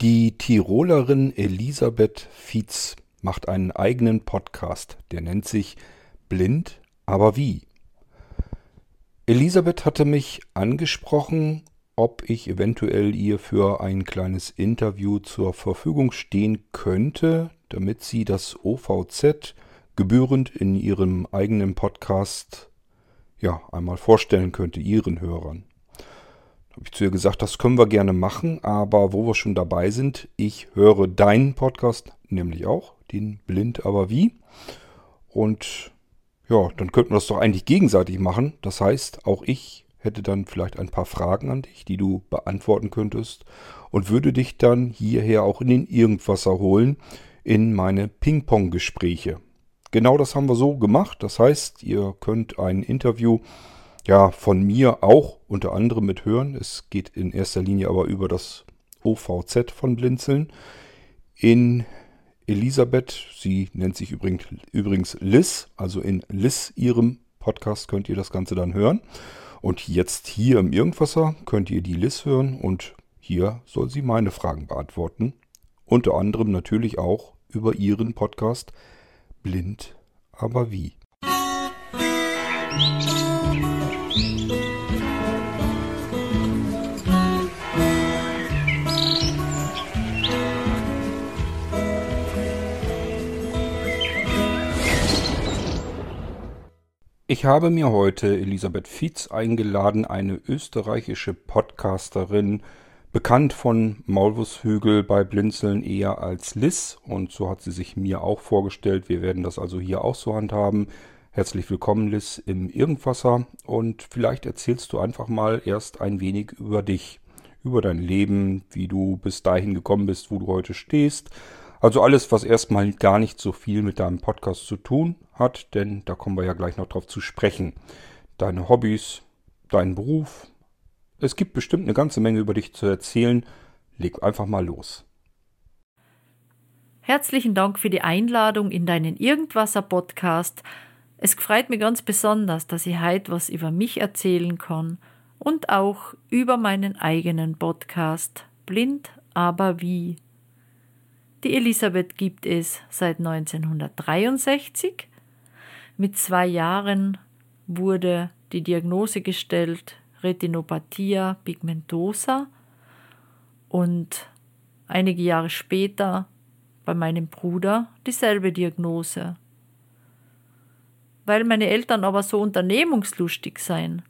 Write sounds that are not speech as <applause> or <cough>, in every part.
Die Tirolerin Elisabeth Fietz macht einen eigenen Podcast, der nennt sich Blind, aber wie? Elisabeth hatte mich angesprochen, ob ich eventuell ihr für ein kleines Interview zur Verfügung stehen könnte, damit sie das OVZ gebührend in ihrem eigenen Podcast ja einmal vorstellen könnte, ihren Hörern habe ich zu ihr gesagt, das können wir gerne machen, aber wo wir schon dabei sind, ich höre deinen Podcast nämlich auch, den Blind aber wie. Und ja, dann könnten wir das doch eigentlich gegenseitig machen. Das heißt, auch ich hätte dann vielleicht ein paar Fragen an dich, die du beantworten könntest und würde dich dann hierher auch in den Irgendwasser holen in meine Ping-Pong-Gespräche. Genau das haben wir so gemacht. Das heißt, ihr könnt ein Interview ja, von mir auch unter anderem mit hören. Es geht in erster Linie aber über das OVZ von Blinzeln. In Elisabeth, sie nennt sich übrigens, Liz, also in Liz ihrem Podcast könnt ihr das Ganze dann hören. Und jetzt hier im Irgendwasser könnt ihr die Liz hören und hier soll sie meine Fragen beantworten. Unter anderem natürlich auch über ihren Podcast Blind, aber wie. Ich habe mir heute Elisabeth Fietz eingeladen, eine österreichische Podcasterin, bekannt von Maulwurfshügel bei Blinzeln eher als Liz und so hat sie sich mir auch vorgestellt. Wir werden das also hier auch so handhaben. Herzlich willkommen, Liz, im Irgendwasser und vielleicht erzählst du einfach mal erst ein wenig über dich, über dein Leben, wie du bis dahin gekommen bist, wo du heute stehst. Also alles, was erstmal gar nicht so viel mit deinem Podcast zu tun hat, denn da kommen wir ja gleich noch drauf zu sprechen. Deine Hobbys, deinen Beruf. Es gibt bestimmt eine ganze Menge über dich zu erzählen. Leg einfach mal los. Herzlichen Dank für die Einladung in deinen Irgendwasser-Podcast. Es freut mich ganz besonders, dass ich heute was über mich erzählen kann und auch über meinen eigenen Podcast Blind, aber wie. Die Elisabeth gibt es seit 1963 mit zwei Jahren wurde die Diagnose gestellt Retinopathia pigmentosa und einige Jahre später bei meinem Bruder dieselbe Diagnose. Weil meine Eltern aber so unternehmungslustig seien,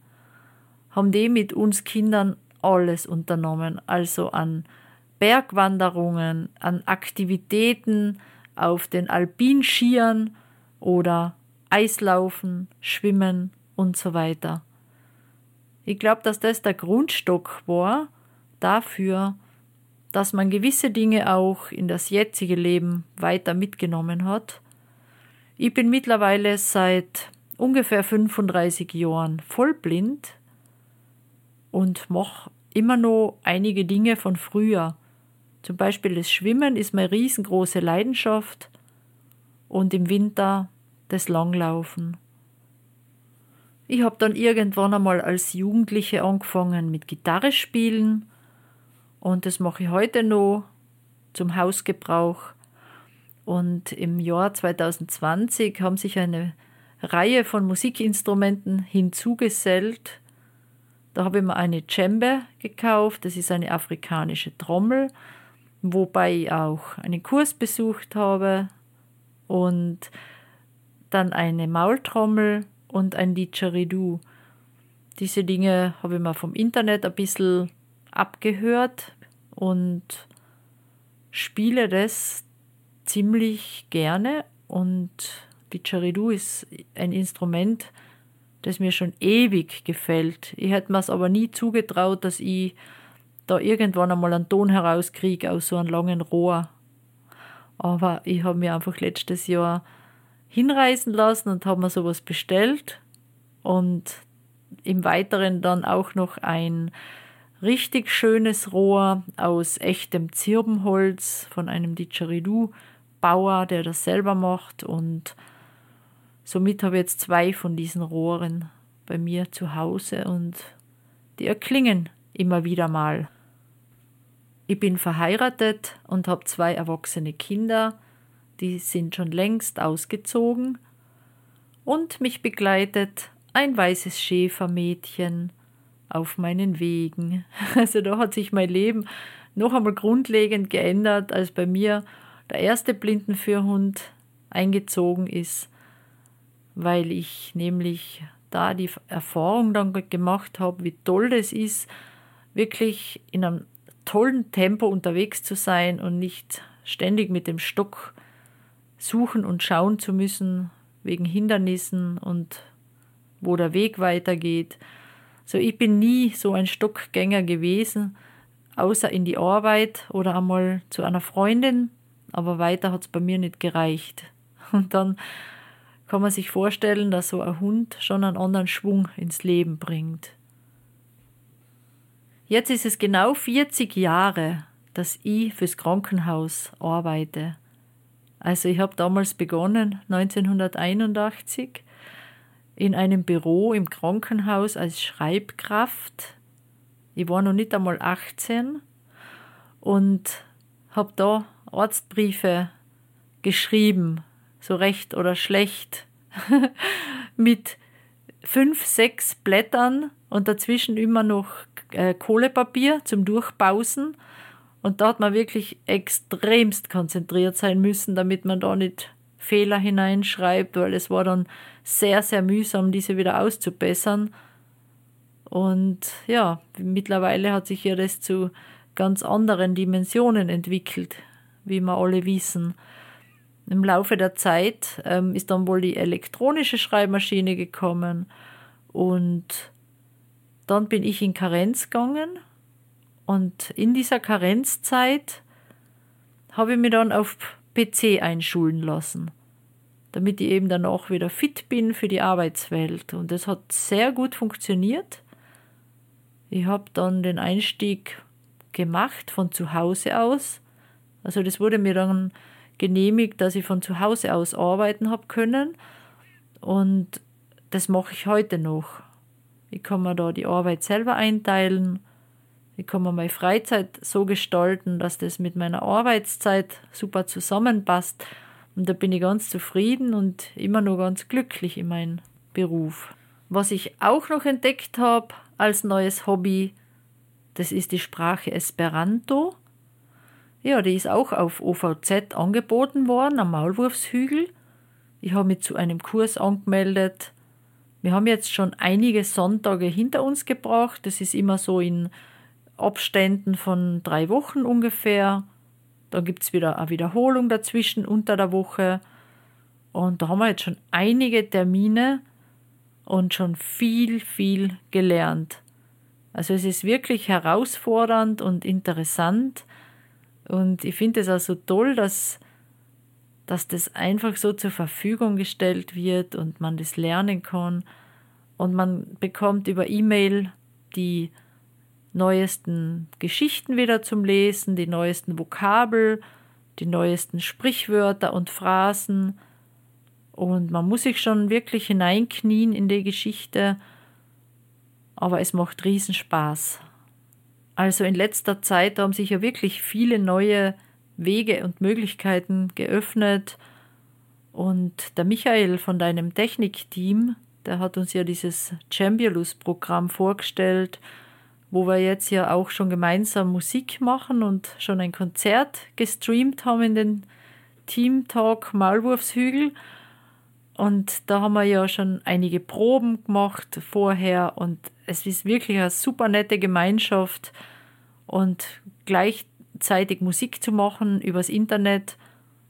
haben die mit uns Kindern alles unternommen, also an Bergwanderungen, an Aktivitäten auf den Alpinskiern oder Eislaufen, Schwimmen und so weiter. Ich glaube, dass das der Grundstock war dafür, dass man gewisse Dinge auch in das jetzige Leben weiter mitgenommen hat. Ich bin mittlerweile seit ungefähr 35 Jahren vollblind und mache immer noch einige Dinge von früher. Zum Beispiel das Schwimmen ist meine riesengroße Leidenschaft und im Winter das Langlaufen. Ich habe dann irgendwann einmal als Jugendliche angefangen mit Gitarre spielen und das mache ich heute noch zum Hausgebrauch. Und im Jahr 2020 haben sich eine Reihe von Musikinstrumenten hinzugesellt. Da habe ich mir eine Djembe gekauft, das ist eine afrikanische Trommel, wobei ich auch einen Kurs besucht habe und dann eine Maultrommel und ein Didgeridoo. Diese Dinge habe ich mal vom Internet ein bisschen abgehört und spiele das ziemlich gerne und Didgeridoo ist ein Instrument, das mir schon ewig gefällt. Ich hätte mir es aber nie zugetraut, dass ich da irgendwann einmal einen Ton herauskriege aus so einem langen Rohr. Aber ich habe mir einfach letztes Jahr hinreisen lassen und habe mir sowas bestellt und im Weiteren dann auch noch ein richtig schönes Rohr aus echtem Zirbenholz von einem Didgeridoo-Bauer, der das selber macht und somit habe ich jetzt zwei von diesen Rohren bei mir zu Hause und die erklingen immer wieder mal. Ich bin verheiratet und habe zwei erwachsene Kinder, die sind schon längst ausgezogen. Und mich begleitet ein weißes Schäfermädchen auf meinen Wegen. <laughs> Also da hat sich mein Leben noch einmal grundlegend geändert, als bei mir der erste Blindenführhund eingezogen ist, weil ich nämlich da die Erfahrung dann gemacht habe, wie toll das ist, wirklich in einem tollen Tempo unterwegs zu sein und nicht ständig mit dem Stock suchen und schauen zu müssen wegen Hindernissen und wo der Weg weitergeht. So, ich bin nie so ein Stockgänger gewesen, außer in die Arbeit oder einmal zu einer Freundin, aber weiter hat es bei mir nicht gereicht. Und dann kann man sich vorstellen, dass so ein Hund schon einen anderen Schwung ins Leben bringt. Jetzt ist es genau 40 Jahre, dass ich fürs Krankenhaus arbeite. Also ich habe damals begonnen, 1981, in einem Büro im Krankenhaus als Schreibkraft. Ich war noch nicht einmal 18 und habe da Arztbriefe geschrieben so recht oder schlecht, <laughs> mit fünf, sechs Blättern und dazwischen immer noch äh, Kohlepapier zum Durchbausen. Und da hat man wirklich extremst konzentriert sein müssen, damit man da nicht Fehler hineinschreibt, weil es war dann sehr, sehr mühsam, diese wieder auszubessern. Und ja, mittlerweile hat sich ja das zu ganz anderen Dimensionen entwickelt, wie wir alle wissen. Im Laufe der Zeit ähm, ist dann wohl die elektronische Schreibmaschine gekommen und dann bin ich in Karenz gegangen und in dieser Karenzzeit habe ich mich dann auf PC einschulen lassen, damit ich eben danach wieder fit bin für die Arbeitswelt. Und das hat sehr gut funktioniert. Ich habe dann den Einstieg gemacht von zu Hause aus. Also das wurde mir dann genehmigt, dass ich von zu Hause aus arbeiten habe können. Und das mache ich heute noch. Ich kann mir da die Arbeit selber einteilen. Ich kann mir meine Freizeit so gestalten, dass das mit meiner Arbeitszeit super zusammenpasst. Und da bin ich ganz zufrieden und immer noch ganz glücklich in meinem Beruf. Was ich auch noch entdeckt habe als neues Hobby, das ist die Sprache Esperanto. Ja, die ist auch auf OVZ angeboten worden, am Maulwurfshügel. Ich habe mich zu einem Kurs angemeldet. Wir haben jetzt schon einige Sonntage hinter uns gebracht. Das ist immer so in Abständen von drei Wochen ungefähr. Dann gibt es wieder eine Wiederholung dazwischen unter der Woche. Und da haben wir jetzt schon einige Termine und schon viel, viel gelernt. Also es ist wirklich herausfordernd und interessant. Und ich finde es auch so toll, dass, dass das einfach so zur Verfügung gestellt wird und man das lernen kann. Und man bekommt über E-Mail die neuesten Geschichten wieder zum Lesen, die neuesten Vokabel, die neuesten Sprichwörter und Phrasen. Und man muss sich schon wirklich hineinknien in die Geschichte, aber es macht Riesenspaß. Also in letzter Zeit haben sich ja wirklich viele neue Wege und Möglichkeiten geöffnet. Und der Michael von deinem Technikteam, der hat uns ja dieses Chambiolus-Programm vorgestellt, wo wir jetzt ja auch schon gemeinsam Musik machen und schon ein Konzert gestreamt haben in den Team Talk Maulwurfshügel. Und da haben wir ja schon einige Proben gemacht vorher und es ist wirklich eine super nette Gemeinschaft und gleichzeitig Musik zu machen übers Internet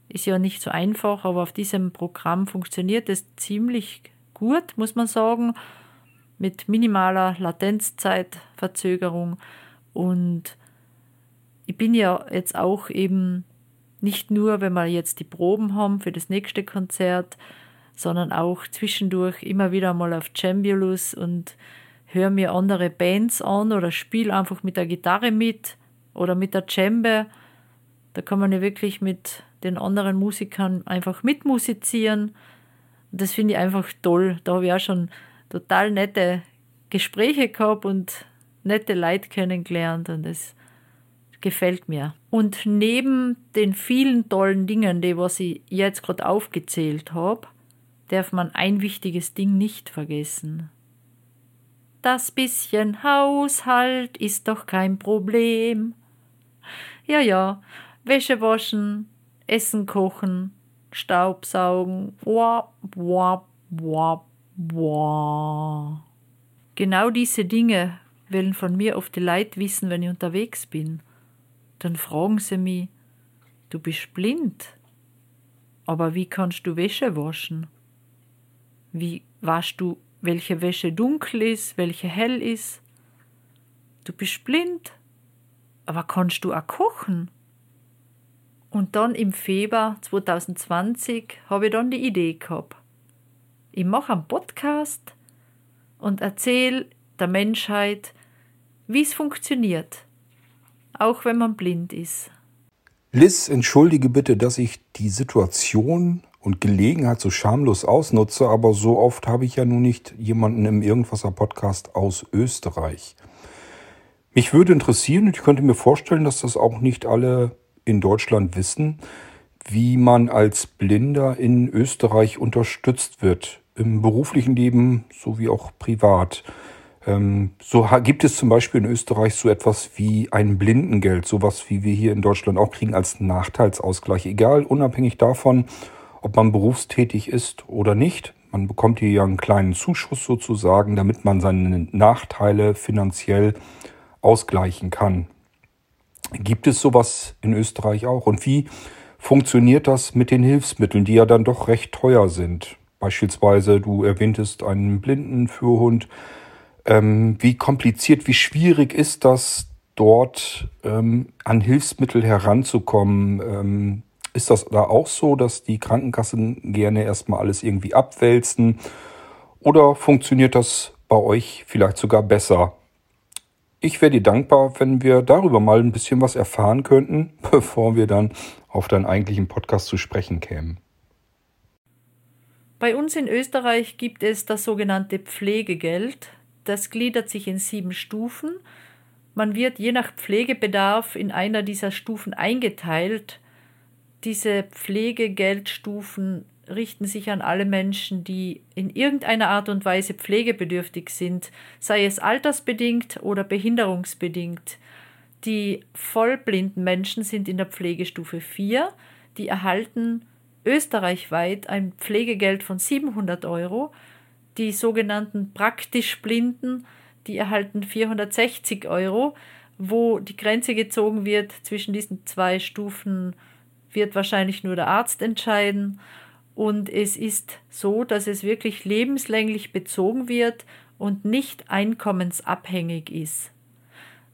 ist ja nicht so einfach, aber auf diesem Programm funktioniert es ziemlich gut, muss man sagen, mit minimaler Latenzzeitverzögerung. Und ich bin ja jetzt auch eben nicht nur, wenn wir jetzt die Proben haben für das nächste Konzert, sondern auch zwischendurch immer wieder mal auf Cembulus und höre mir andere Bands an oder spiele einfach mit der Gitarre mit oder mit der Djembe. Da kann man ja wirklich mit den anderen Musikern einfach mitmusizieren. Und das finde ich einfach toll. Da habe ich auch schon total nette Gespräche gehabt und nette Leute kennengelernt. Und das gefällt mir. Und neben den vielen tollen Dingen, die was ich jetzt gerade aufgezählt habe, darf man ein wichtiges Ding nicht vergessen. Das bisschen Haushalt ist doch kein Problem. Ja, ja, Wäsche waschen, Essen kochen, Staubsaugen, wap, wap, wap, wap. Genau diese Dinge wollen von mir oft die Leute wissen, wenn ich unterwegs bin. Dann fragen sie mich, du bist blind, aber wie kannst du Wäsche waschen? Wie waschst du, welche Wäsche dunkel ist, welche hell ist? Du bist blind, aber kannst du auch kochen? Und dann im Februar 2020 habe ich dann die Idee gehabt. Ich mache einen Podcast und erzähle der Menschheit, wie es funktioniert, auch wenn man blind ist. Liz, entschuldige bitte, dass ich die Situation und Gelegenheit so schamlos ausnutze, aber so oft habe ich ja nun nicht jemanden im Irgendwasser Podcast aus Österreich. Mich würde interessieren und ich könnte mir vorstellen, dass das auch nicht alle in Deutschland wissen, wie man als Blinder in Österreich unterstützt wird, im beruflichen Leben sowie auch privat. Ähm, so gibt es zum Beispiel in Österreich so etwas wie ein Blindengeld, sowas wie wir hier in Deutschland auch kriegen als Nachteilsausgleich, egal unabhängig davon, ob man berufstätig ist oder nicht. Man bekommt hier ja einen kleinen Zuschuss sozusagen, damit man seine Nachteile finanziell ausgleichen kann. Gibt es sowas in Österreich auch? Und wie funktioniert das mit den Hilfsmitteln, die ja dann doch recht teuer sind? Beispielsweise, du erwähntest einen blinden Führhund. Ähm, wie kompliziert, wie schwierig ist das, dort ähm, an Hilfsmittel heranzukommen? Ähm, ist das da auch so, dass die Krankenkassen gerne erstmal alles irgendwie abwälzen? Oder funktioniert das bei euch vielleicht sogar besser? Ich wäre dir dankbar, wenn wir darüber mal ein bisschen was erfahren könnten, <laughs> bevor wir dann auf deinen eigentlichen Podcast zu sprechen kämen. Bei uns in Österreich gibt es das sogenannte Pflegegeld. Das gliedert sich in sieben Stufen. Man wird je nach Pflegebedarf in einer dieser Stufen eingeteilt. Diese Pflegegeldstufen richten sich an alle Menschen, die in irgendeiner Art und Weise pflegebedürftig sind, sei es altersbedingt oder behinderungsbedingt. Die vollblinden Menschen sind in der Pflegestufe 4, die erhalten österreichweit ein Pflegegeld von 700 Euro. Die sogenannten praktisch Blinden, die erhalten 460 Euro. Wo die Grenze gezogen wird zwischen diesen zwei Stufen, wird wahrscheinlich nur der Arzt entscheiden. Und es ist so, dass es wirklich lebenslänglich bezogen wird und nicht einkommensabhängig ist.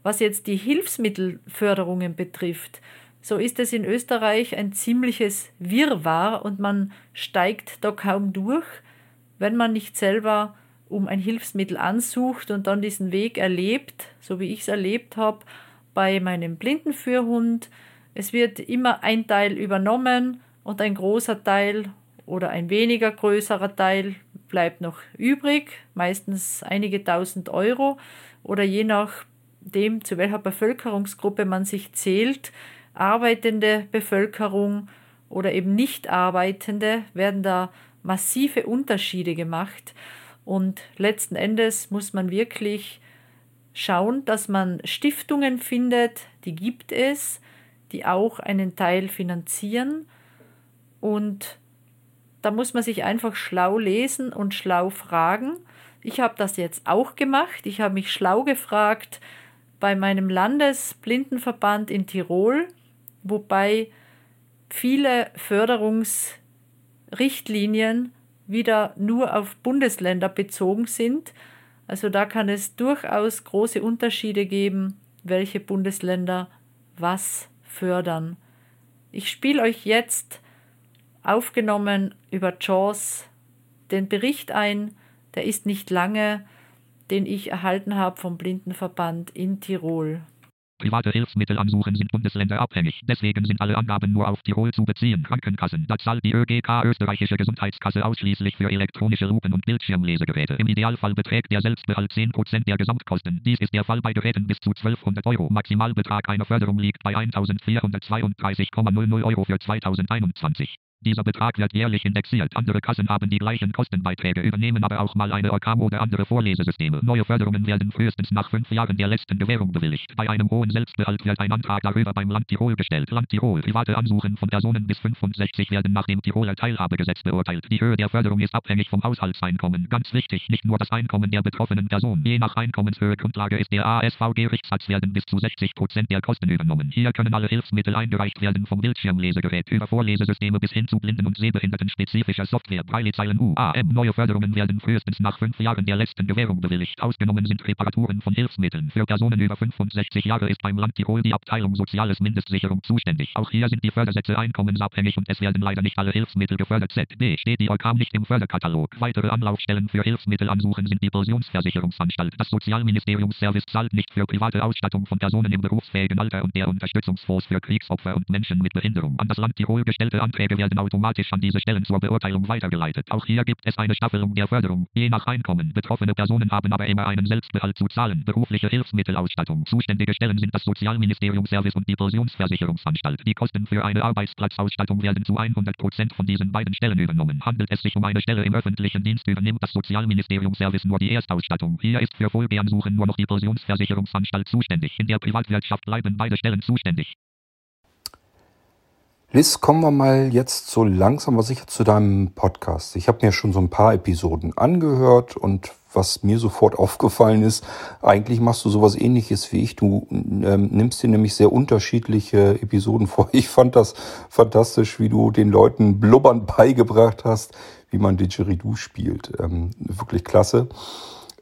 Was jetzt die Hilfsmittelförderungen betrifft, so ist es in Österreich ein ziemliches Wirrwarr und man steigt da kaum durch, wenn man nicht selber um ein Hilfsmittel ansucht und dann diesen Weg erlebt, so wie ich es erlebt habe bei meinem Blindenführhund. Es wird immer ein Teil übernommen und ein großer Teil oder ein weniger größerer Teil bleibt noch übrig, meistens einige tausend Euro oder je nachdem, zu welcher Bevölkerungsgruppe man sich zählt, arbeitende Bevölkerung oder eben nicht arbeitende, werden da massive Unterschiede gemacht. Und letzten Endes muss man wirklich schauen, dass man Stiftungen findet, die gibt es, die auch einen Teil finanzieren und da muss man sich einfach schlau lesen und schlau fragen. Ich habe das jetzt auch gemacht. Ich habe mich schlau gefragt bei meinem Landesblindenverband in Tirol, wobei viele Förderungsrichtlinien wieder nur auf Bundesländer bezogen sind. Also da kann es durchaus große Unterschiede geben, welche Bundesländer was fördern. Ich spiele euch jetzt aufgenommen über Jaws den Bericht ein, der ist nicht lange, den ich erhalten habe vom Blindenverband in Tirol. Private Hilfsmittelansuchen sind bundesländerabhängig. Deswegen sind alle Angaben nur auf Tirol zu beziehen. Krankenkassen. Da zahlt die ÖGK österreichische Gesundheitskasse ausschließlich für elektronische Lupen und Bildschirmlesegeräte. Im Idealfall beträgt der Selbstbehalt 10% der Gesamtkosten. Dies ist der Fall bei Geräten bis zu 1200 Euro. Maximalbetrag einer Förderung liegt bei 1432,00 Euro für 2021. Dieser Betrag wird jährlich indexiert. Andere Kassen haben die gleichen Kostenbeiträge, übernehmen aber auch mal eine Orcam oder andere Vorlesesysteme. Neue Förderungen werden frühestens nach fünf Jahren der letzten Gewährung bewilligt. Bei einem hohen Selbstbehalt wird ein Antrag darüber beim Land Tirol gestellt. Land Tirol. Private Ansuchen von Personen bis 65 werden nach dem Tiroler Teilhabegesetz beurteilt. Die Höhe der Förderung ist abhängig vom Haushaltseinkommen. Ganz wichtig, nicht nur das Einkommen der betroffenen Person. Je nach Einkommenshöhe Grundlage ist der ASVG-Richtssatz werden bis zu 60 Prozent der Kosten übernommen. Hier können alle Hilfsmittel eingereicht werden vom Bildschirmlesegerät über Vorlesesysteme bis hin zu Blinden- und Sehbehinderten spezifischer Software. Breilezeilen UAM. Neue Förderungen werden frühestens nach fünf Jahren der letzten Gewährung bewilligt. Ausgenommen sind Reparaturen von Hilfsmitteln. Für Personen über 65 Jahre ist beim Land Tirol die Abteilung Soziales Mindestsicherung zuständig. Auch hier sind die Fördersätze einkommensabhängig und es werden leider nicht alle Hilfsmittel gefördert. ZB steht die Orkam nicht im Förderkatalog. Weitere Anlaufstellen für Hilfsmittelansuchen sind die Pensionsversicherungsanstalt. Das Sozialministeriumsservice zahlt nicht für private Ausstattung von Personen im berufsfähigen Alter und der Unterstützungsfonds für Kriegsopfer und Menschen mit Behinderung. An das Land Tirol gestellte Anträge werden automatisch an diese Stellen zur Beurteilung weitergeleitet. Auch hier gibt es eine Staffelung der Förderung, je nach Einkommen. Betroffene Personen haben aber immer einen Selbstbehalt zu zahlen. Berufliche Hilfsmittelausstattung. Zuständige Stellen sind das Sozialministeriumsservice und die Pensionsversicherungsanstalt. Die Kosten für eine Arbeitsplatzausstattung werden zu 100% von diesen beiden Stellen übernommen. Handelt es sich um eine Stelle im öffentlichen Dienst, übernimmt das Sozialministeriumsservice nur die Erstausstattung. Hier ist für Folgeansuchen nur noch die Pensionsversicherungsanstalt zuständig. In der Privatwirtschaft bleiben beide Stellen zuständig. Liz, kommen wir mal jetzt so langsam aber sicher zu deinem Podcast. Ich habe mir schon so ein paar Episoden angehört und was mir sofort <laughs> aufgefallen ist, eigentlich machst du sowas ähnliches wie ich. Du ähm, nimmst dir nämlich sehr unterschiedliche Episoden <laughs> vor. Ich fand das fantastisch, wie du den Leuten blubbern beigebracht hast, wie man Didgeridoo spielt. Ähm, wirklich klasse.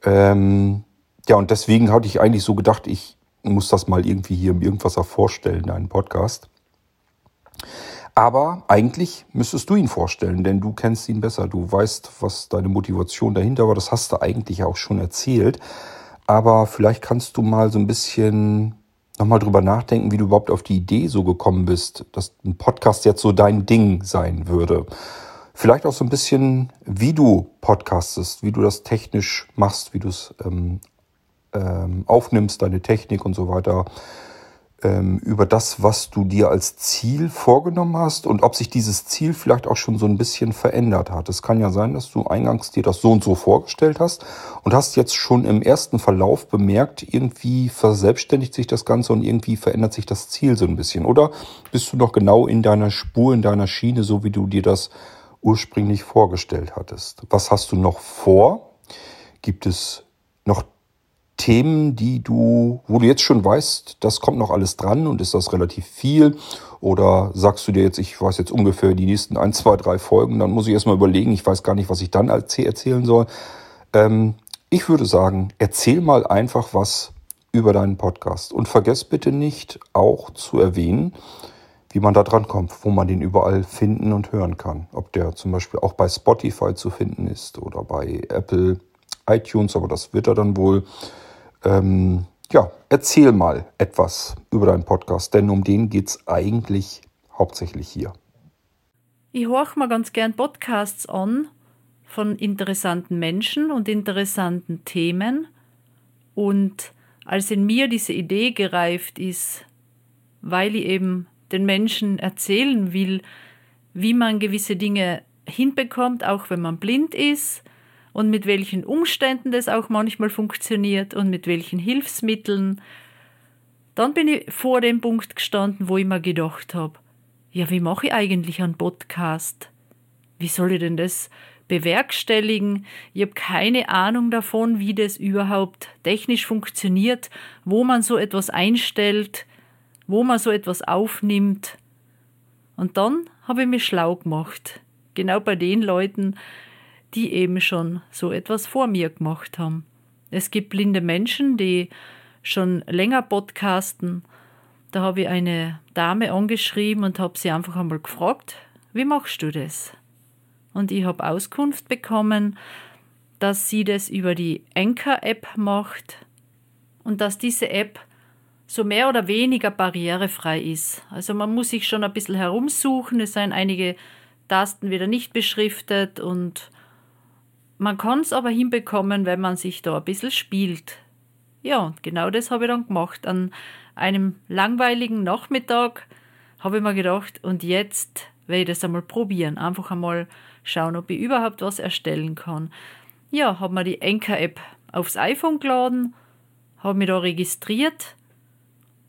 Ähm, ja, und deswegen hatte ich eigentlich so gedacht, ich muss das mal irgendwie hier im Irgendwas vorstellen, deinen Podcast. Aber eigentlich müsstest du ihn vorstellen, denn du kennst ihn besser. Du weißt, was deine Motivation dahinter war. Das hast du eigentlich auch schon erzählt. Aber vielleicht kannst du mal so ein bisschen nochmal drüber nachdenken, wie du überhaupt auf die Idee so gekommen bist, dass ein Podcast jetzt so dein Ding sein würde. Vielleicht auch so ein bisschen, wie du podcastest, wie du das technisch machst, wie du es ähm, ähm, aufnimmst, deine Technik und so weiter über das, was du dir als Ziel vorgenommen hast und ob sich dieses Ziel vielleicht auch schon so ein bisschen verändert hat. Es kann ja sein, dass du eingangs dir das so und so vorgestellt hast und hast jetzt schon im ersten Verlauf bemerkt, irgendwie verselbstständigt sich das Ganze und irgendwie verändert sich das Ziel so ein bisschen. Oder bist du noch genau in deiner Spur, in deiner Schiene, so wie du dir das ursprünglich vorgestellt hattest? Was hast du noch vor? Gibt es noch Themen, die du, wo du jetzt schon weißt, das kommt noch alles dran und ist das relativ viel? Oder sagst du dir jetzt, ich weiß jetzt ungefähr die nächsten ein, zwei, drei Folgen, dann muss ich erstmal überlegen, ich weiß gar nicht, was ich dann erzählen soll. Ähm, ich würde sagen, erzähl mal einfach was über deinen Podcast und vergiss bitte nicht auch zu erwähnen, wie man da dran kommt, wo man den überall finden und hören kann. Ob der zum Beispiel auch bei Spotify zu finden ist oder bei Apple, iTunes, aber das wird er dann wohl. Ähm, ja, erzähl mal etwas über deinen Podcast, denn um den geht es eigentlich hauptsächlich hier. Ich höre mir ganz gern Podcasts an von interessanten Menschen und interessanten Themen. Und als in mir diese Idee gereift ist, weil ich eben den Menschen erzählen will, wie man gewisse Dinge hinbekommt, auch wenn man blind ist, und mit welchen Umständen das auch manchmal funktioniert und mit welchen Hilfsmitteln. Dann bin ich vor dem Punkt gestanden, wo ich mir gedacht habe, ja, wie mache ich eigentlich einen Podcast? Wie soll ich denn das bewerkstelligen? Ich habe keine Ahnung davon, wie das überhaupt technisch funktioniert, wo man so etwas einstellt, wo man so etwas aufnimmt. Und dann habe ich mich schlau gemacht. Genau bei den Leuten, die eben schon so etwas vor mir gemacht haben. Es gibt blinde Menschen, die schon länger podcasten. Da habe ich eine Dame angeschrieben und habe sie einfach einmal gefragt, wie machst du das? Und ich habe Auskunft bekommen, dass sie das über die Anchor-App macht und dass diese App so mehr oder weniger barrierefrei ist. Also man muss sich schon ein bisschen herumsuchen, es seien einige Tasten wieder nicht beschriftet und man kann es aber hinbekommen, wenn man sich da ein bisschen spielt. Ja, genau das habe ich dann gemacht. An einem langweiligen Nachmittag habe ich mir gedacht, und jetzt werde ich das einmal probieren. Einfach einmal schauen, ob ich überhaupt was erstellen kann. Ja, habe mir die Enker-App aufs iPhone geladen, habe mich da registriert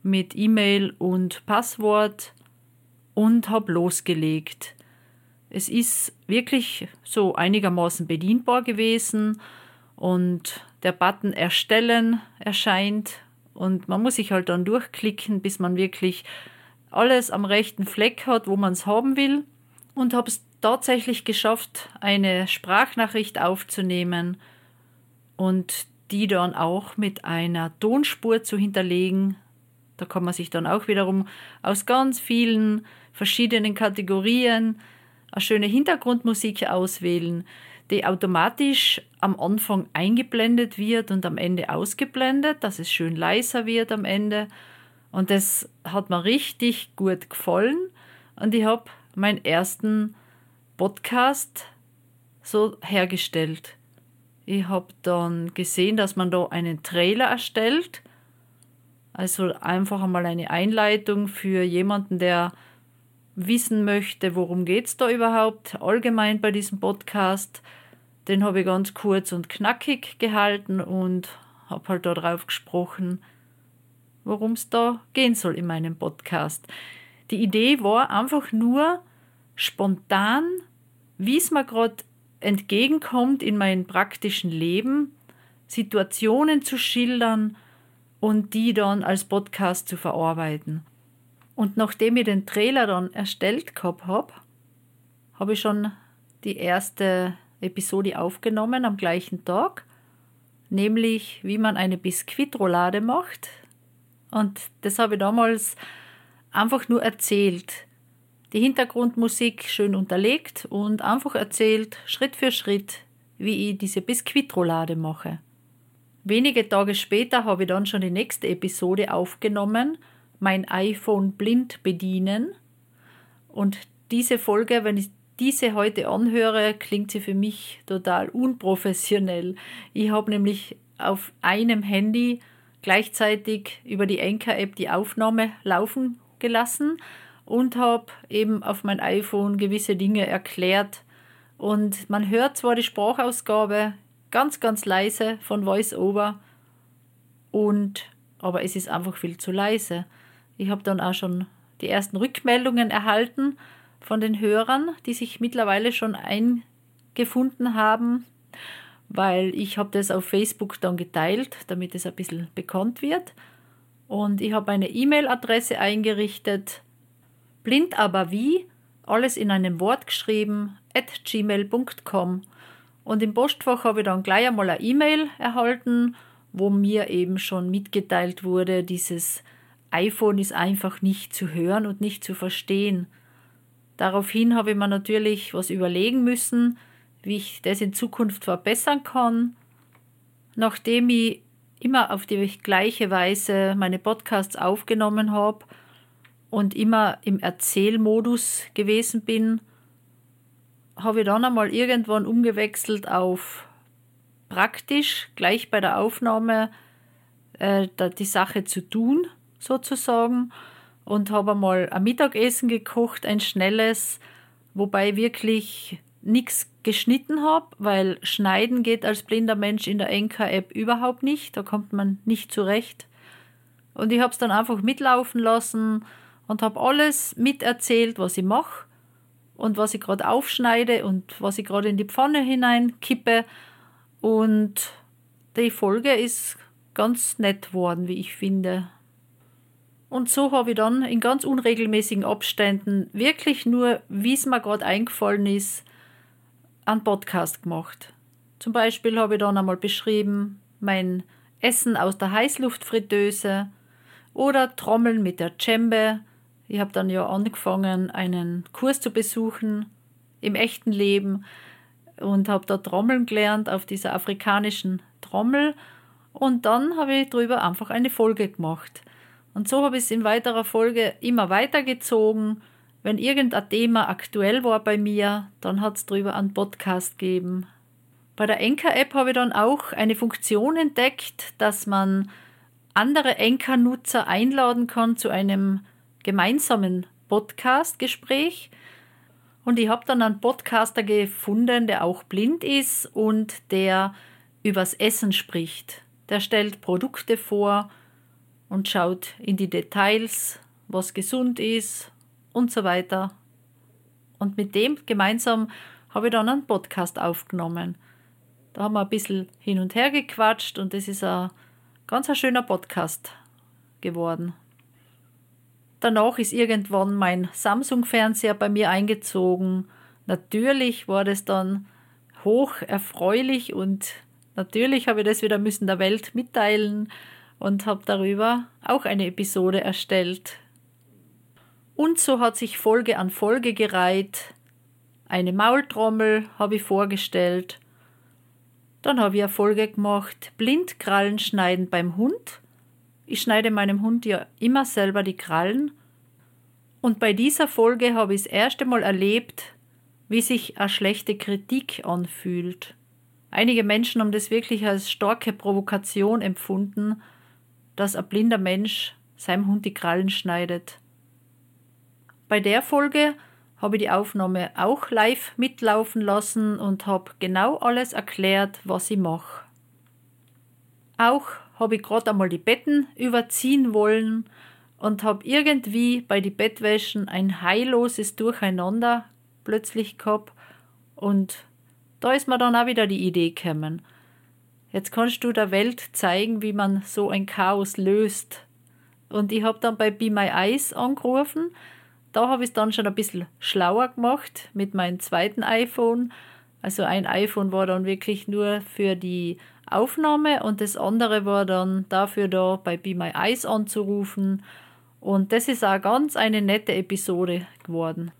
mit E-Mail und Passwort und habe losgelegt. Es ist wirklich so einigermaßen bedienbar gewesen und der Button Erstellen erscheint und man muss sich halt dann durchklicken, bis man wirklich alles am rechten Fleck hat, wo man es haben will und habe es tatsächlich geschafft, eine Sprachnachricht aufzunehmen und die dann auch mit einer Tonspur zu hinterlegen. Da kann man sich dann auch wiederum aus ganz vielen verschiedenen Kategorien eine schöne Hintergrundmusik auswählen, die automatisch am Anfang eingeblendet wird und am Ende ausgeblendet, dass es schön leiser wird am Ende. Und das hat mir richtig gut gefallen. Und ich habe meinen ersten Podcast so hergestellt. Ich habe dann gesehen, dass man da einen Trailer erstellt. Also einfach einmal eine Einleitung für jemanden, der wissen möchte, worum geht es da überhaupt allgemein bei diesem Podcast. Den habe ich ganz kurz und knackig gehalten und habe halt darauf gesprochen, worum es da gehen soll in meinem Podcast. Die Idee war einfach nur spontan, wie es mir gerade entgegenkommt in meinem praktischen Leben, Situationen zu schildern und die dann als Podcast zu verarbeiten. Und nachdem ich den Trailer dann erstellt gehabt habe, habe ich schon die erste Episode aufgenommen am gleichen Tag, nämlich wie man eine Biskuitroulade macht. Und das habe ich damals einfach nur erzählt. Die Hintergrundmusik schön unterlegt und einfach erzählt, Schritt für Schritt, wie ich diese Biskuitroulade mache. Wenige Tage später habe ich dann schon die nächste Episode aufgenommen mein iPhone blind bedienen. Und diese Folge, wenn ich diese heute anhöre, klingt sie für mich total unprofessionell. Ich habe nämlich auf einem Handy gleichzeitig über die Anchor-App die Aufnahme laufen gelassen und habe eben auf mein iPhone gewisse Dinge erklärt. Und man hört zwar die Sprachausgabe ganz, ganz leise von VoiceOver, und, aber es ist einfach viel zu leise. Ich habe dann auch schon die ersten Rückmeldungen erhalten von den Hörern, die sich mittlerweile schon eingefunden haben, weil ich habe das auf Facebook dann geteilt, damit es ein bisschen bekannt wird. Und ich habe eine E-Mail-Adresse eingerichtet, blind aber wie, alles in einem Wort geschrieben, at gmail.com. Und im Postfach habe ich dann gleich einmal eine E-Mail erhalten, wo mir eben schon mitgeteilt wurde, dieses iPhone ist einfach nicht zu hören und nicht zu verstehen. Daraufhin habe ich mir natürlich was überlegen müssen, wie ich das in Zukunft verbessern kann. Nachdem ich immer auf die gleiche Weise meine Podcasts aufgenommen habe und immer im Erzählmodus gewesen bin, habe ich dann einmal irgendwann umgewechselt auf praktisch gleich bei der Aufnahme äh, die Sache zu tun sozusagen und habe einmal ein Mittagessen gekocht, ein schnelles, wobei wirklich nichts geschnitten habe, weil schneiden geht als blinder Mensch in der Enka-App überhaupt nicht, da kommt man nicht zurecht. Und ich habe es dann einfach mitlaufen lassen und habe alles miterzählt, was ich mache und was ich gerade aufschneide und was ich gerade in die Pfanne hineinkippe. Und die Folge ist ganz nett worden, wie ich finde. Und so habe ich dann in ganz unregelmäßigen Abständen wirklich nur, wie es mir gerade eingefallen ist, einen Podcast gemacht. Zum Beispiel habe ich dann einmal beschrieben, mein Essen aus der Heißluftfritteuse oder Trommeln mit der Djembe. Ich habe dann ja angefangen, einen Kurs zu besuchen im echten Leben und habe da Trommeln gelernt auf dieser afrikanischen Trommel. Und dann habe ich darüber einfach eine Folge gemacht. Und so habe ich es in weiterer Folge immer weitergezogen. Wenn irgendein Thema aktuell war bei mir, dann hat es darüber einen Podcast gegeben. Bei der Enker-App habe ich dann auch eine Funktion entdeckt, dass man andere Enker-Nutzer einladen kann zu einem gemeinsamen Podcast-Gespräch. Und ich habe dann einen Podcaster gefunden, der auch blind ist und der übers Essen spricht. Der stellt Produkte vor und schaut in die Details, was gesund ist und so weiter. Und mit dem gemeinsam habe ich dann einen Podcast aufgenommen. Da haben wir ein bisschen hin und her gequatscht und das ist ein ganz ein schöner Podcast geworden. Danach ist irgendwann mein Samsung-Fernseher bei mir eingezogen. Natürlich war das dann hoch erfreulich und natürlich habe ich das wieder müssen der Welt mitteilen und habe darüber auch eine Episode erstellt. Und so hat sich Folge an Folge gereiht. Eine Maultrommel habe ich vorgestellt dann habe ich eine Folge gemacht, Blindkrallen schneiden beim Hund. Ich schneide meinem Hund ja immer selber die Krallen. Und bei dieser Folge habe ich das erste Mal erlebt, wie sich eine schlechte Kritik anfühlt. Einige Menschen haben das wirklich als starke Provokation empfunden, dass ein blinder Mensch seinem Hund die Krallen schneidet. Bei der Folge habe ich die Aufnahme auch live mitlaufen lassen und habe genau alles erklärt, was ich mache. Auch habe ich gerade einmal die Betten überziehen wollen und habe irgendwie bei die Bettwäschen ein heilloses Durcheinander plötzlich gehabt und da ist mir dann auch wieder die Idee gekommen. Jetzt kannst du der Welt zeigen, wie man so ein Chaos löst. Und ich habe dann bei Be My Eyes angerufen da habe ich es dann schon ein bisschen schlauer gemacht mit meinem zweiten iPhone. Also ein iPhone war dann wirklich nur für die Aufnahme und das andere war dann dafür da, bei Be My Eyes anzurufen. Und das ist auch ganz eine nette Episode geworden.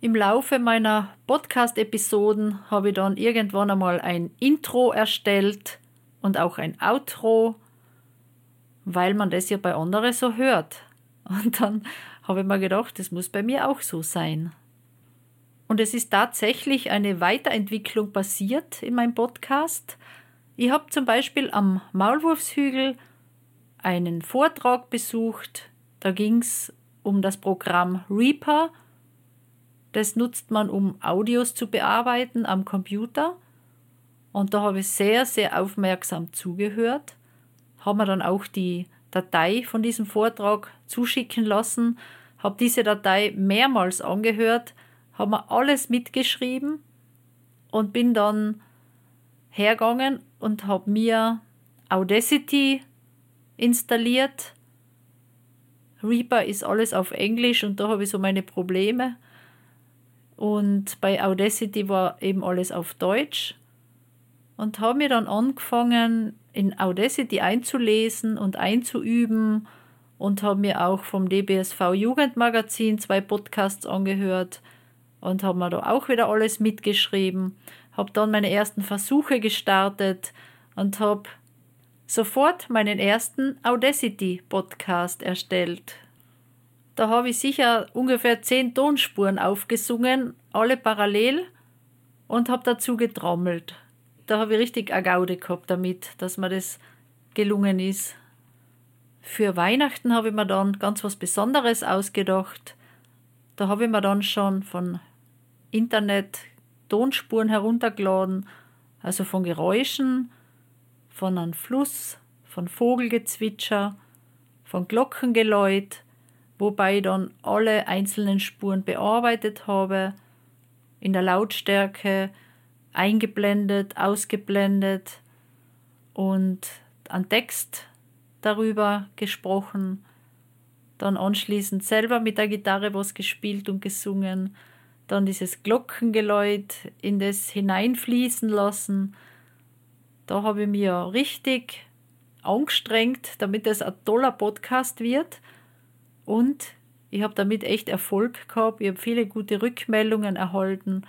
Im Laufe meiner Podcast-Episoden habe ich dann irgendwann einmal ein Intro erstellt und auch ein Outro, weil man das ja bei anderen so hört. <laughs> Und dann habe ich mir gedacht, das muss bei mir auch so sein. Und es ist tatsächlich eine Weiterentwicklung passiert in meinem Podcast. Ich habe zum Beispiel am Maulwurfshügel einen Vortrag besucht. Da ging es um das Programm Reaper. Das nutzt man, um Audios zu bearbeiten am Computer. Und da habe ich sehr, sehr aufmerksam zugehört. Haben wir dann auch die Datei von diesem Vortrag zuschicken lassen habe diese Datei mehrmals angehört, habe mir alles mitgeschrieben und bin dann hergegangen und habe mir Audacity installiert. Reaper ist alles auf Englisch und da habe ich so meine Probleme. Und bei Audacity war eben alles auf Deutsch. Und habe mir dann angefangen, in Audacity einzulesen und einzuüben und habe mir auch vom DBSV Jugendmagazin zwei Podcasts angehört und habe mir da auch wieder alles mitgeschrieben. Habe dann meine ersten Versuche gestartet und habe sofort meinen ersten Audacity Podcast erstellt. Da habe ich sicher ungefähr zehn Tonspuren aufgesungen, alle parallel und habe dazu getrommelt. Da habe ich richtig eine Gaude gehabt damit, dass mir das gelungen ist. Für Weihnachten habe ich mir dann ganz was Besonderes ausgedacht. Da habe ich mir dann schon von Internet Tonspuren heruntergeladen, also von Geräuschen, von einem Fluss, von Vogelgezwitscher, von Glockengeläut, wobei ich dann alle einzelnen Spuren bearbeitet habe, in der Lautstärke eingeblendet, ausgeblendet und einen Text darüber gesprochen, dann anschließend selber mit der Gitarre was gespielt und gesungen, dann dieses Glockengeläut in das hineinfließen lassen. Da habe ich mir richtig angestrengt, damit es ein toller Podcast wird. Und ich habe damit echt Erfolg gehabt. Ich habe viele gute Rückmeldungen erhalten.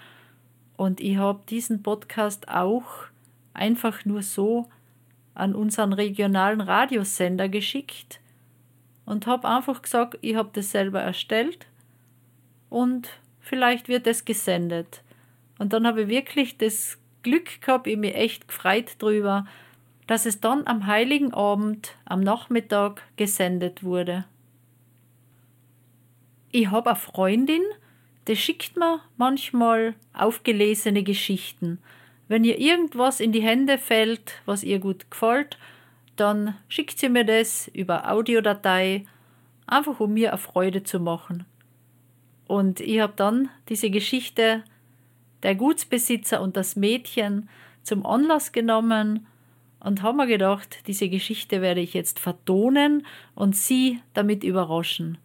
Und ich habe diesen Podcast auch einfach nur so an unseren regionalen Radiosender geschickt. und habe einfach gesagt, ich habe das selber erstellt und vielleicht wird es gesendet. Und dann habe ich wirklich das Glück gehabt, ich mich echt gefreut drüber, dass es dann am heiligen Abend, am Nachmittag gesendet wurde. Ich habe eine Freundin, die schickt mir manchmal aufgelesene Geschichten. Wenn ihr irgendwas in die Hände fällt, was ihr gut gefällt, dann schickt sie mir das über Audiodatei, einfach um mir eine Freude zu machen. Und ich habe dann diese Geschichte der Gutsbesitzer und das Mädchen zum Anlass genommen und habe mir gedacht, diese Geschichte werde ich jetzt vertonen und sie damit überraschen.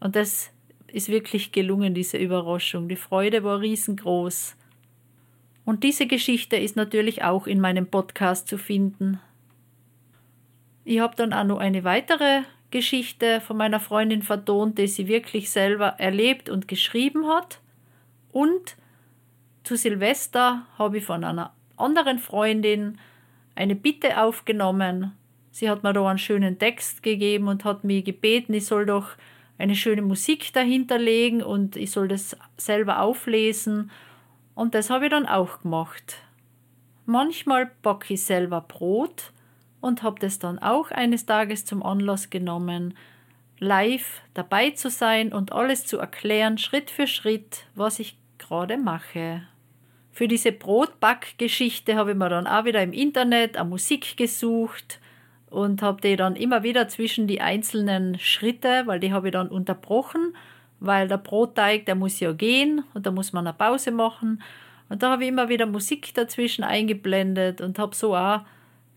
Und das ist wirklich gelungen, diese Überraschung. Die Freude war riesengroß. Und diese Geschichte ist natürlich auch in meinem Podcast zu finden. Ich habe dann auch noch eine weitere Geschichte von meiner Freundin vertont, die sie wirklich selber erlebt und geschrieben hat. Und zu Silvester habe ich von einer anderen Freundin eine Bitte aufgenommen. Sie hat mir da einen schönen Text gegeben und hat mir gebeten, ich soll doch eine schöne Musik dahinter legen und ich soll das selber auflesen. Und das habe ich dann auch gemacht. Manchmal backe ich selber Brot und habe das dann auch eines Tages zum Anlass genommen, live dabei zu sein und alles zu erklären, Schritt für Schritt, was ich gerade mache. Für diese Brotbackgeschichte habe ich mir dann auch wieder im Internet eine Musik gesucht und habe die dann immer wieder zwischen die einzelnen Schritte, weil die habe ich dann unterbrochen, weil der Brotteig, der muss ja gehen und da muss man eine Pause machen. Und da habe ich immer wieder Musik dazwischen eingeblendet und habe so auch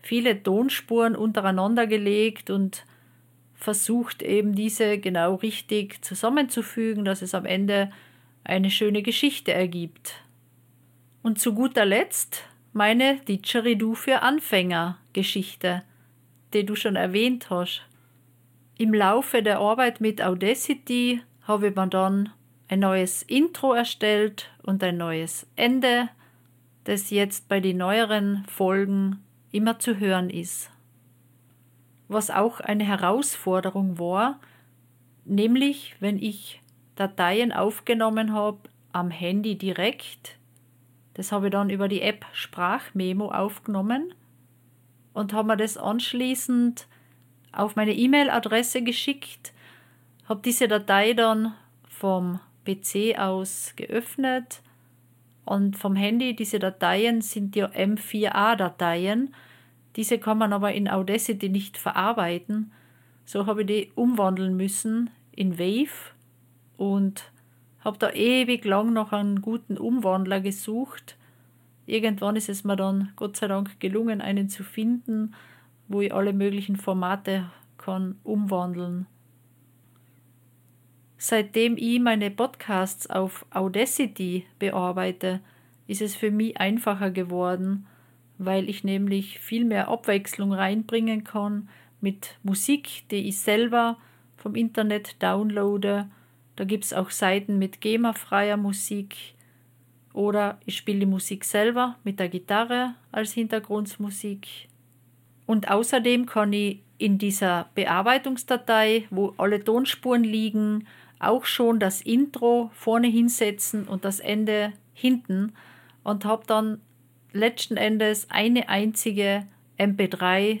viele Tonspuren untereinander gelegt und versucht eben diese genau richtig zusammenzufügen, dass es am Ende eine schöne Geschichte ergibt. Und zu guter Letzt meine Didgeridoo für Anfänger Geschichte, die du schon erwähnt hast. Im Laufe der Arbeit mit Audacity habe man dann ein neues Intro erstellt und ein neues Ende, das jetzt bei den neueren Folgen immer zu hören ist. Was auch eine Herausforderung war, nämlich wenn ich Dateien aufgenommen habe am Handy direkt, das habe ich dann über die App Sprachmemo aufgenommen und habe mir das anschließend auf meine E-Mail-Adresse geschickt, habe diese Datei dann vom PC aus geöffnet und vom Handy, diese Dateien sind ja M4A-Dateien. Diese kann man aber in Audacity nicht verarbeiten. So habe ich die umwandeln müssen in Wave und habe da ewig lang noch einen guten Umwandler gesucht. Irgendwann ist es mir dann Gott sei Dank gelungen, einen zu finden, wo ich alle möglichen Formate kann umwandeln. Seitdem ich meine Podcasts auf Audacity bearbeite, ist es für mich einfacher geworden, weil ich nämlich viel mehr Abwechslung reinbringen kann mit Musik, die ich selber vom Internet downloade. Da gibt es auch Seiten mit GEMA-freier Musik. Oder ich spiele die Musik selber mit der Gitarre als Hintergrundmusik. Und außerdem kann ich in dieser Bearbeitungsdatei, wo alle Tonspuren liegen, auch schon das Intro vorne hinsetzen und das Ende hinten und habe dann letzten Endes eine einzige MP3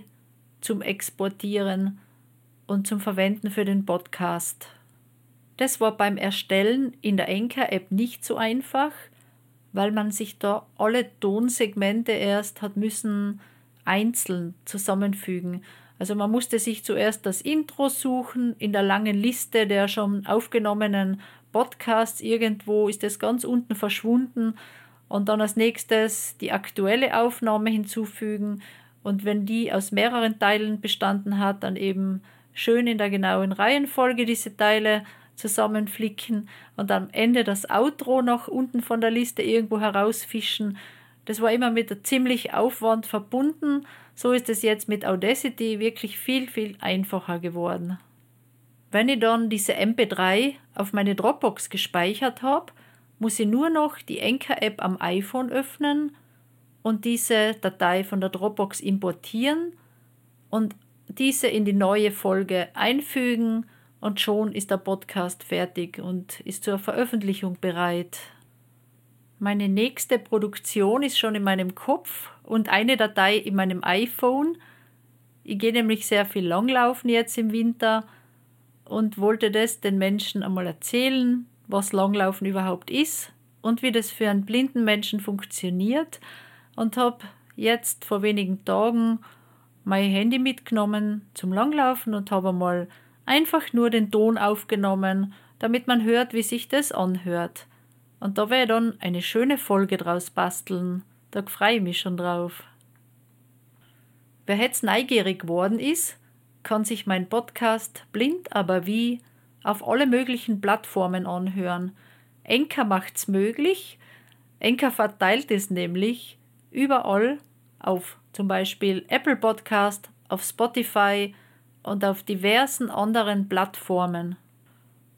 zum Exportieren und zum Verwenden für den Podcast. Das war beim Erstellen in der Enker-App nicht so einfach, weil man sich da alle Tonsegmente erst hat müssen einzeln zusammenfügen. Also man musste sich zuerst das Intro suchen in der langen Liste der schon aufgenommenen Podcasts. Irgendwo ist es ganz unten verschwunden und dann als nächstes die aktuelle Aufnahme hinzufügen. Und wenn die aus mehreren Teilen bestanden hat, dann eben schön in der genauen Reihenfolge diese Teile zusammenflicken und am Ende das Outro noch unten von der Liste irgendwo herausfischen. Das war immer mit ziemlich Aufwand verbunden so ist es jetzt mit Audacity wirklich viel, viel einfacher geworden. Wenn ich dann diese MP3 auf meine Dropbox gespeichert habe, muss ich nur noch die Enker-App am iPhone öffnen und diese Datei von der Dropbox importieren und diese in die neue Folge einfügen und schon ist der Podcast fertig und ist zur Veröffentlichung bereit. Meine nächste Produktion ist schon in meinem Kopf und eine Datei in meinem iPhone. Ich gehe nämlich sehr viel Langlaufen jetzt im Winter und wollte das den Menschen einmal erzählen, was Langlaufen überhaupt ist und wie das für einen blinden Menschen funktioniert und habe jetzt vor wenigen Tagen mein Handy mitgenommen zum Langlaufen und habe mal einfach nur den Ton aufgenommen, damit man hört, wie sich das anhört. Und da werde ich dann eine schöne Folge draus basteln. Da freue ich mich schon drauf. Wer jetzt neugierig geworden ist, kann sich mein Podcast Blind aber wie auf alle möglichen Plattformen anhören. Enker macht's möglich. Enker verteilt es nämlich überall auf zum Beispiel Apple Podcast, auf Spotify und auf diversen anderen Plattformen.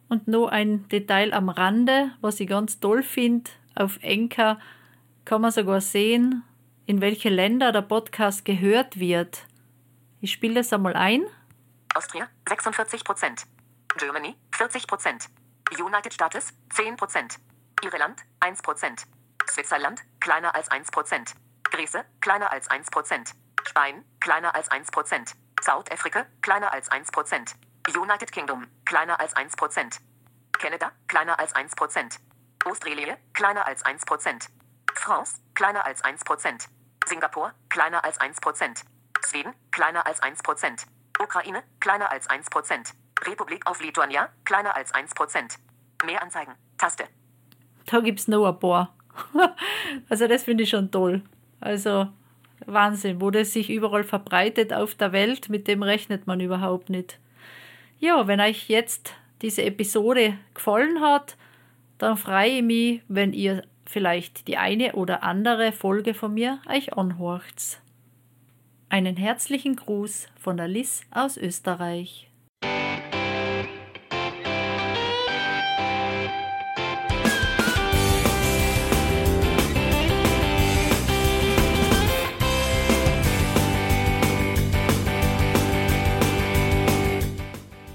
Und nur ein Detail am Rande, was ich ganz toll finde, auf Enker kann man sogar sehen, in welche Länder der Podcast gehört wird. Ich spiele das einmal ein. Austria 46% Germany 40% United States 10% Irland 1% Switzerland kleiner als 1% Grieße kleiner als 1% Spanien kleiner als 1 South Africa kleiner als 1% United Kingdom kleiner als 1% Canada kleiner als 1% Australie kleiner als 1% France kleiner als 1% Singapur kleiner als 1% Schweden kleiner als 1% Ukraine, kleiner als 1%. Republik auf Lituania, kleiner als 1%. Mehr anzeigen. Taste. Da gibt es noch ein paar. <laughs> also das finde ich schon toll. Also Wahnsinn, wo das sich überall verbreitet auf der Welt, mit dem rechnet man überhaupt nicht. Ja, wenn euch jetzt diese Episode gefallen hat, dann freue ich mich, wenn ihr vielleicht die eine oder andere Folge von mir euch anhorcht. Einen herzlichen Gruß von der Liz aus Österreich.